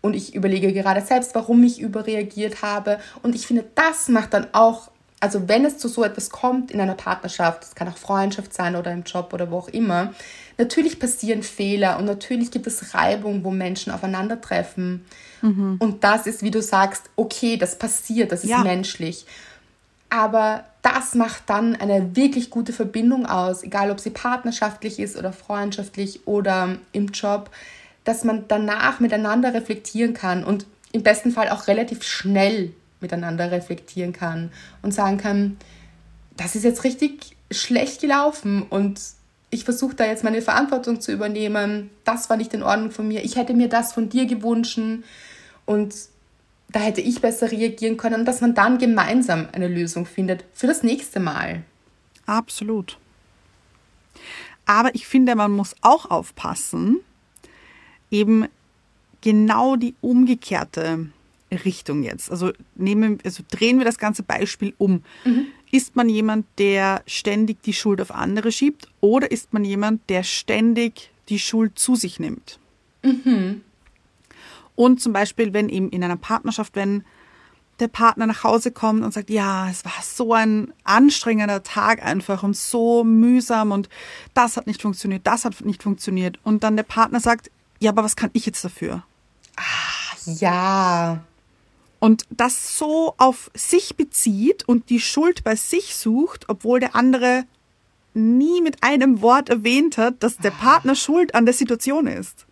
und ich überlege gerade selbst, warum ich überreagiert habe. Und ich finde, das macht dann auch, also wenn es zu so etwas kommt in einer Partnerschaft, es kann auch Freundschaft sein oder im Job oder wo auch immer, natürlich passieren Fehler und natürlich gibt es Reibung, wo Menschen aufeinandertreffen. Und das ist, wie du sagst, okay, das passiert, das ist Ja. menschlich. Aber das macht dann eine wirklich gute Verbindung aus, egal ob sie partnerschaftlich ist oder freundschaftlich oder im Job, dass man danach miteinander reflektieren kann und im besten Fall auch relativ schnell miteinander reflektieren kann und sagen kann, das ist jetzt richtig schlecht gelaufen und ich versuche da jetzt meine Verantwortung zu übernehmen. Das war nicht in Ordnung von mir. Ich hätte mir das von dir gewünscht und da hätte ich besser reagieren können dass man dann gemeinsam eine Lösung findet für das nächste Mal. Absolut. Aber ich finde, man muss auch aufpassen, eben genau die umgekehrte Richtung jetzt. Also nehmen, also drehen wir das ganze Beispiel um. Ist man jemand, der ständig die Schuld auf andere schiebt oder ist man jemand, der ständig die Schuld zu sich nimmt? Und zum Beispiel, wenn eben in einer Partnerschaft, wenn der Partner nach Hause kommt und sagt, ja, es war so ein anstrengender Tag einfach und so mühsam und das hat nicht funktioniert, das hat nicht funktioniert. Und dann der Partner sagt, ja, aber was kann ich jetzt dafür? Ja, Und das so auf sich bezieht und die Schuld bei sich sucht, obwohl der andere nie mit einem Wort erwähnt hat, dass der Partner schuld an der Situation ist.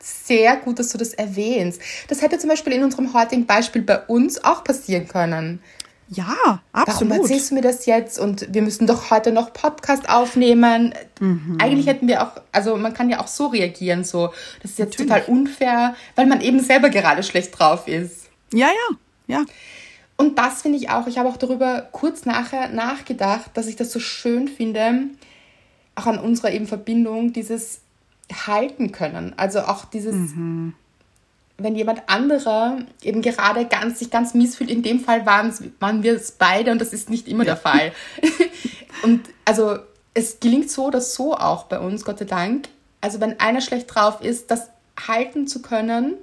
sehr gut, dass du das erwähnst. Das hätte zum Beispiel in unserem heutigen Beispiel bei uns auch passieren können. Ja, Warum absolut. erzählst du mir das jetzt? Und wir müssen doch heute noch Podcast aufnehmen. Mhm. Eigentlich hätten wir auch, also man kann ja auch so reagieren, so, das ist jetzt total unfair, weil man eben selber gerade schlecht drauf ist. Ja, ja, ja. Und das finde ich auch, ich habe auch darüber kurz nachher nachgedacht, dass ich das so schön finde, auch an unserer eben Verbindung, dieses halten können. Also auch dieses, wenn jemand anderer eben gerade ganz, sich ganz mies fühlt, in dem Fall waren, waren wir es beide und das ist nicht immer der Fall. und also es gelingt so oder so auch bei uns, Gott sei Dank. Also wenn einer schlecht drauf ist, das halten zu können,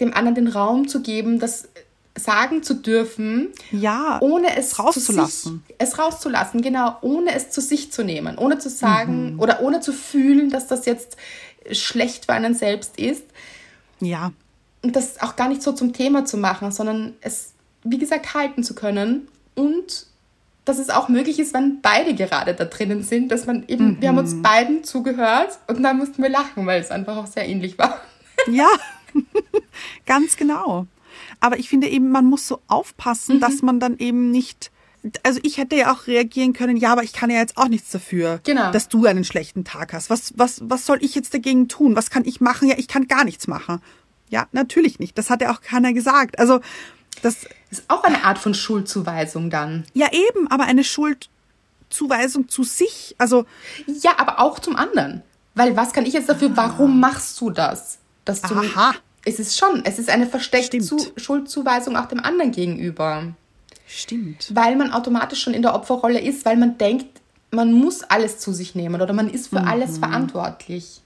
dem anderen den Raum zu geben, das sagen zu dürfen, Ja, ohne es rauszulassen. Zu sich, es rauszulassen, genau, ohne es zu sich zu nehmen, ohne zu sagen oder ohne zu fühlen, dass das jetzt schlecht für einen selbst ist. Ja, und das auch gar nicht so zum Thema zu machen, sondern es, wie gesagt, halten zu können und dass es auch möglich ist, wenn beide gerade da drinnen sind, dass man eben, wir haben uns beiden zugehört und dann mussten wir lachen, weil es einfach auch sehr ähnlich war. Ja, ganz genau. Aber ich finde eben, man muss so aufpassen, dass man dann eben nicht also ich hätte ja auch reagieren können, ja, aber ich kann ja jetzt auch nichts dafür, Genau. dass du einen schlechten Tag hast. Was, was, was soll ich jetzt dagegen tun? Was kann ich machen? Ja, ich kann gar nichts machen. Ja, natürlich nicht. Das hat ja auch keiner gesagt. Also, das, Ist auch eine Art von Schuldzuweisung dann. ja eben, aber eine Schuldzuweisung zu sich, also, Ja, aber auch zum anderen. Weil was kann ich jetzt dafür? Warum machst du das? Dass du, Aha. Es ist schon, es ist eine versteckte. Zu Schuldzuweisung auch dem anderen gegenüber. stimmt. Weil man automatisch schon in der Opferrolle ist, weil man denkt, man muss alles zu sich nehmen oder man ist für alles verantwortlich.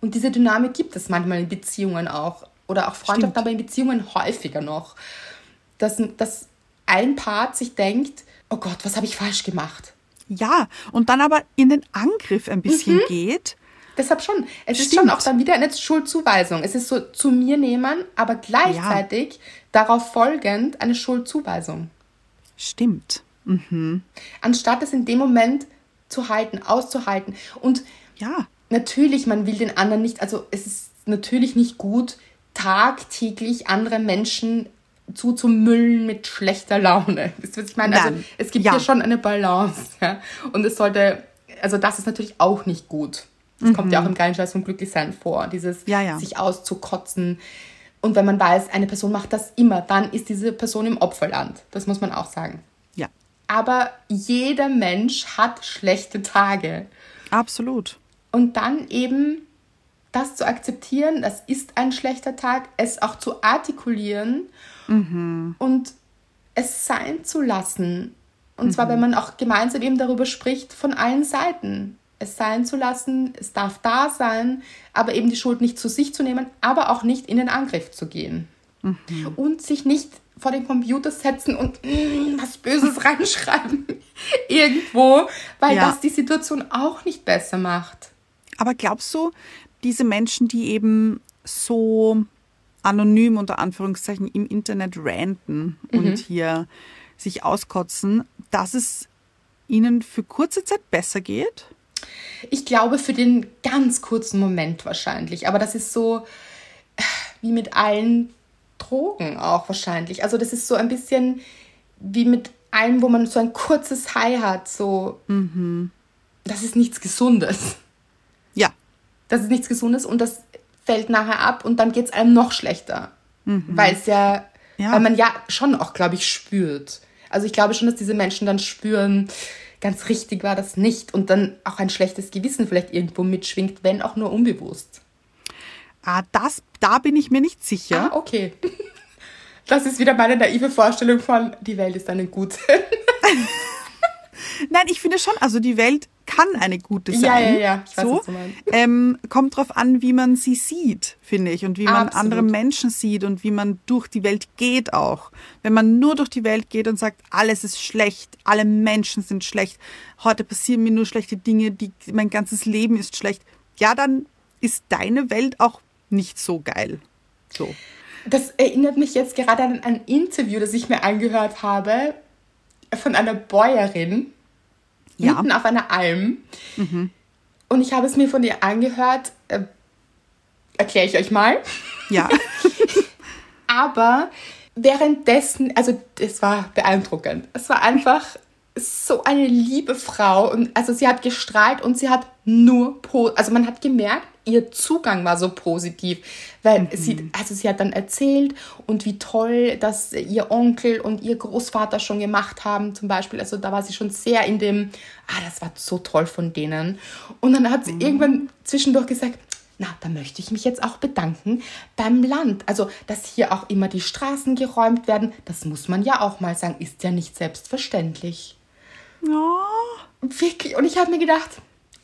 Und diese Dynamik gibt es manchmal in Beziehungen auch. Oder auch Freundschaften, Stimmt. aber in Beziehungen häufiger noch. Dass, dass ein Part sich denkt, oh Gott, was habe ich falsch gemacht? Ja, und dann aber in den Angriff ein bisschen geht. Deshalb schon. Es ist Stimmt. schon auch dann wieder eine Schuldzuweisung. Es ist so zu mir nehmen, aber gleichzeitig darauf folgend eine Schuldzuweisung. Stimmt. Anstatt es in dem Moment zu halten, auszuhalten. Und Ja, natürlich, man will den anderen nicht, also es ist natürlich nicht gut, tagtäglich andere Menschen zuzumüllen mit schlechter Laune. Wisst ihr, was ich meine? Also es gibt Ja. hier schon eine Balance. Ja? Und es sollte, also das ist natürlich auch nicht gut. Das kommt ja auch im geilen Scheiß vom Glücklichsein vor, dieses Mhm. Ja, ja. sich auszukotzen. Und wenn man weiß, eine Person macht das immer, dann ist diese Person im Opferland. Das muss man auch sagen. ja, Aber jeder Mensch hat schlechte Tage. absolut. Und dann eben das zu akzeptieren, das ist ein schlechter Tag, es auch zu artikulieren und es sein zu lassen. Und zwar, wenn man auch gemeinsam eben darüber spricht, von allen Seiten. Es sein zu lassen, es darf da sein, aber eben die Schuld nicht zu sich zu nehmen, aber auch nicht in den Angriff zu gehen. Und sich nicht vor den Computer setzen und mm, was Böses reinschreiben irgendwo, weil Ja. das die Situation auch nicht besser macht. Aber glaubst du, diese Menschen, die eben so anonym unter Anführungszeichen im Internet ranten und hier sich auskotzen, dass es ihnen für kurze Zeit besser geht? Ich glaube, für den ganz kurzen Moment wahrscheinlich. Aber das ist so wie mit allen Drogen auch wahrscheinlich. Also das ist so ein bisschen wie mit allem, wo man so ein kurzes High hat. So, das ist nichts Gesundes. Ja, Das ist nichts Gesundes und das fällt nachher ab und dann geht es einem noch schlechter. Weil es ja, Ja. weil man ja schon auch, glaube ich, spürt. Also ich glaube schon, dass diese Menschen dann spüren, ganz richtig war das nicht und dann auch ein schlechtes Gewissen vielleicht irgendwo mitschwingt, wenn auch nur unbewusst. ah, das, da bin ich mir nicht sicher. Ah, okay. Das ist wieder meine naive Vorstellung von, die Welt ist eine gute. Nein, ich finde schon, also die Welt kann eine gute sein. Ja, ja, ja, ich weiß, so. Ähm, kommt drauf an, wie man sie sieht, finde ich, und wie man Absolut. andere Menschen sieht und wie man durch die Welt geht auch. Wenn man nur durch die Welt geht und sagt, alles ist schlecht, alle Menschen sind schlecht, heute passieren mir nur schlechte Dinge, die, mein ganzes Leben ist schlecht, ja, dann ist deine Welt auch nicht so geil. So. Das erinnert mich jetzt gerade an ein Interview, das ich mir angehört habe von einer Bäuerin Ja. mitten auf einer Alm. Und ich habe es mir von ihr angehört. Äh, Erkläre ich euch mal. Ja. Aber währenddessen, also es war beeindruckend. Es war einfach so eine liebe Frau und also sie hat gestrahlt und sie hat nur, po also man hat gemerkt, ihr Zugang war so positiv, weil sie, also sie hat dann erzählt und wie toll, dass ihr Onkel und ihr Großvater schon gemacht haben zum Beispiel, also da war sie schon sehr in dem, ah, das war so toll von denen und dann hat sie irgendwann zwischendurch gesagt, na, da möchte ich mich jetzt auch bedanken beim Land. Also, dass hier auch immer die Straßen geräumt werden, das muss man ja auch mal sagen, ist ja nicht selbstverständlich. Ja. Wirklich. Und ich habe mir gedacht,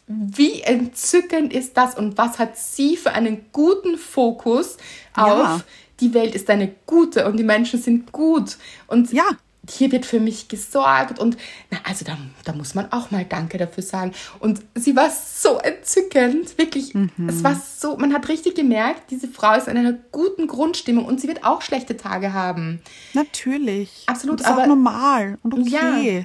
wie entzückend ist das und was hat sie für einen guten Fokus auf Ja. die Welt ist eine gute und die Menschen sind gut. Und Ja. hier wird für mich gesorgt und na, also da, da muss man auch mal Danke dafür sagen. Und sie war so entzückend, wirklich. Es war so, man hat richtig gemerkt, diese Frau ist in einer guten Grundstimmung und sie wird auch schlechte Tage haben. Natürlich. Absolut, Und das ist aber- auch normal und okay. Ja.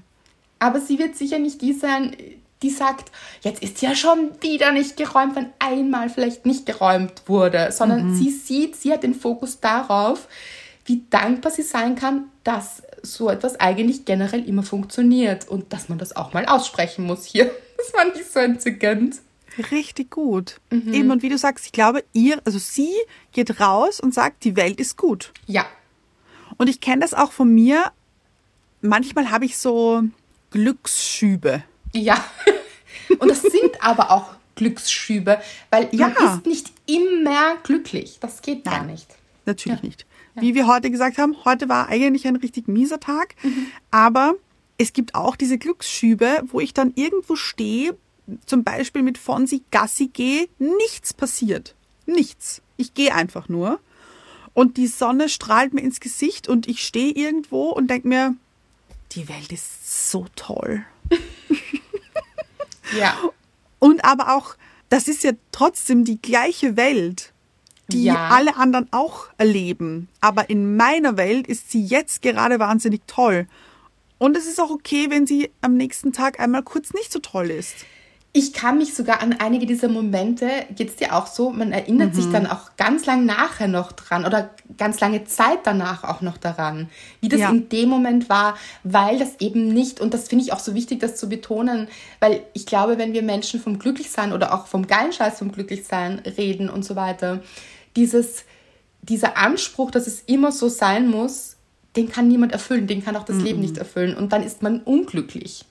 Aber sie wird sicher nicht die sein, die sagt, jetzt ist ja schon wieder nicht geräumt, wenn einmal vielleicht nicht geräumt wurde, sondern sie sieht, sie hat den Fokus darauf, wie dankbar sie sein kann, dass so etwas eigentlich generell immer funktioniert und dass man das auch mal aussprechen muss hier. Das fand ich so entzückend. Richtig gut. Eben, und wie du sagst, ich glaube, ihr, also sie geht raus und sagt, die Welt ist gut. Ja, Und ich kenne das auch von mir. Manchmal habe ich so Glücksschübe. ja. Und das sind aber auch Glücksschübe, weil man Ja. ist nicht immer glücklich. Das geht gar Nein. nicht. Natürlich nicht. Wie wir heute gesagt haben, heute war eigentlich ein richtig mieser Tag. Aber es gibt auch diese Glücksschübe, wo ich dann irgendwo stehe, zum Beispiel mit Fonsi Gassi gehe, nichts passiert. Nichts. Ich gehe einfach nur. Und die Sonne strahlt mir ins Gesicht und ich stehe irgendwo und denke mir, die Welt ist so toll. Ja. Und aber auch, das ist ja trotzdem die gleiche Welt, die Ja. alle anderen auch erleben. Aber in meiner Welt ist sie jetzt gerade wahnsinnig toll. Und es ist auch okay, wenn sie am nächsten Tag einmal kurz nicht so toll ist. Ich kann mich sogar an einige dieser Momente, geht's dir auch so, man erinnert sich dann auch ganz lang nachher noch dran oder ganz lange Zeit danach auch noch daran, wie das Ja. in dem Moment war, weil das eben nicht, und das finde ich auch so wichtig, das zu betonen, weil ich glaube, wenn wir Menschen vom Glücklichsein oder auch vom geilen Scheiß vom Glücklichsein reden und so weiter, dieses, dieser Anspruch, dass es immer so sein muss, den kann niemand erfüllen, den kann auch das Leben nicht erfüllen und dann ist man unglücklich.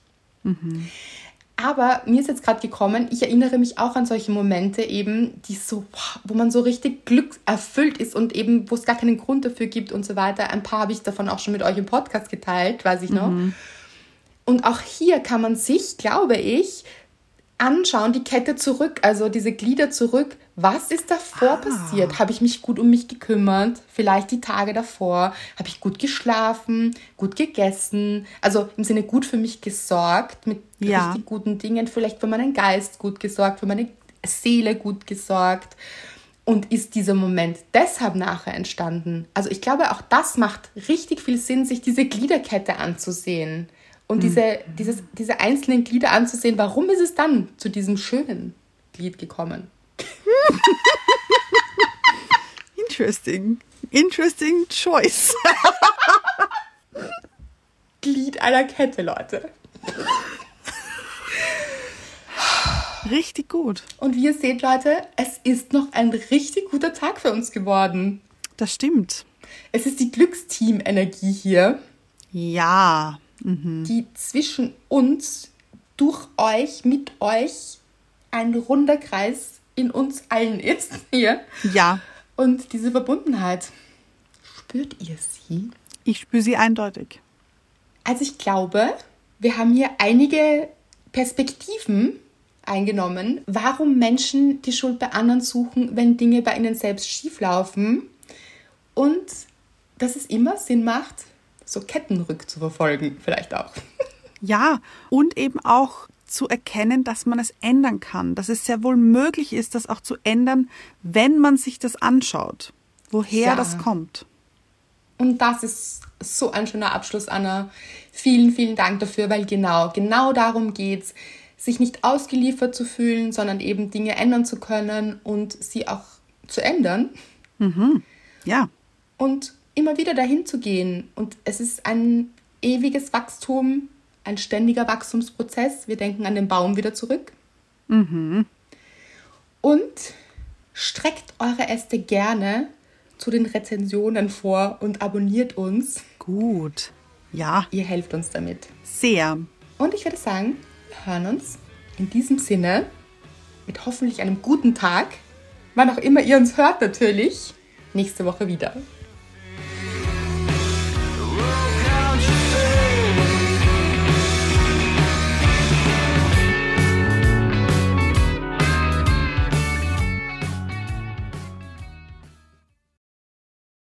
Aber mir ist jetzt gerade gekommen, ich erinnere mich auch an solche Momente eben, die so, wo man so richtig Glück erfüllt ist und eben, wo es gar keinen Grund dafür gibt und so weiter. Ein paar habe ich davon auch schon mit euch im Podcast geteilt, weiß ich noch. Und auch hier kann man sich, glaube ich, anschauen, die Kette zurück, also diese Glieder zurück. Was ist davor passiert? Habe ich mich gut um mich gekümmert? Vielleicht die Tage davor? Habe ich gut geschlafen, gut gegessen? Also im Sinne gut für mich gesorgt, mit Ja. richtig guten Dingen, vielleicht für meinen Geist gut gesorgt, für meine Seele gut gesorgt. Und ist dieser Moment deshalb nachher entstanden? Also ich glaube, auch das macht richtig viel Sinn, sich diese Gliederkette anzusehen und diese, dieses, diese einzelnen Glieder anzusehen. Warum ist es dann zu diesem schönen Glied gekommen? Interesting. Interesting choice. Glied einer Kette, Leute. Richtig gut. Und wie ihr seht, Leute, es ist noch ein richtig guter Tag für uns geworden. Das stimmt. Es ist die Glücksteam-Energie hier. Ja. die zwischen uns, durch euch, mit euch ein runder Kreis in uns allen ist hier. Ja. Und diese Verbundenheit, spürt ihr sie? Ich spüre sie eindeutig. Also ich glaube, wir haben hier einige Perspektiven eingenommen, warum Menschen die Schuld bei anderen suchen, wenn Dinge bei ihnen selbst schieflaufen. Und dass es immer Sinn macht, so Ketten rückzuverfolgen, vielleicht auch. Ja, und eben auch zu erkennen, dass man es ändern kann, dass es sehr wohl möglich ist, das auch zu ändern, wenn man sich das anschaut, woher Ja. das kommt. Und das ist so ein schöner Abschluss, Anna. Vielen, vielen Dank dafür, weil genau, genau darum geht's, sich nicht ausgeliefert zu fühlen, sondern eben Dinge ändern zu können und sie auch zu ändern Ja, und immer wieder dahin zu gehen. Und es ist ein ewiges Wachstum, ein ständiger Wachstumsprozess. Wir denken an den Baum wieder zurück. Und streckt eure Äste gerne zu den Rezensionen vor und abonniert uns. gut. Ja, Ihr helft uns damit. sehr. Und ich würde sagen, wir hören uns in diesem Sinne mit hoffentlich einem guten Tag, wann auch immer ihr uns hört natürlich, nächste Woche wieder.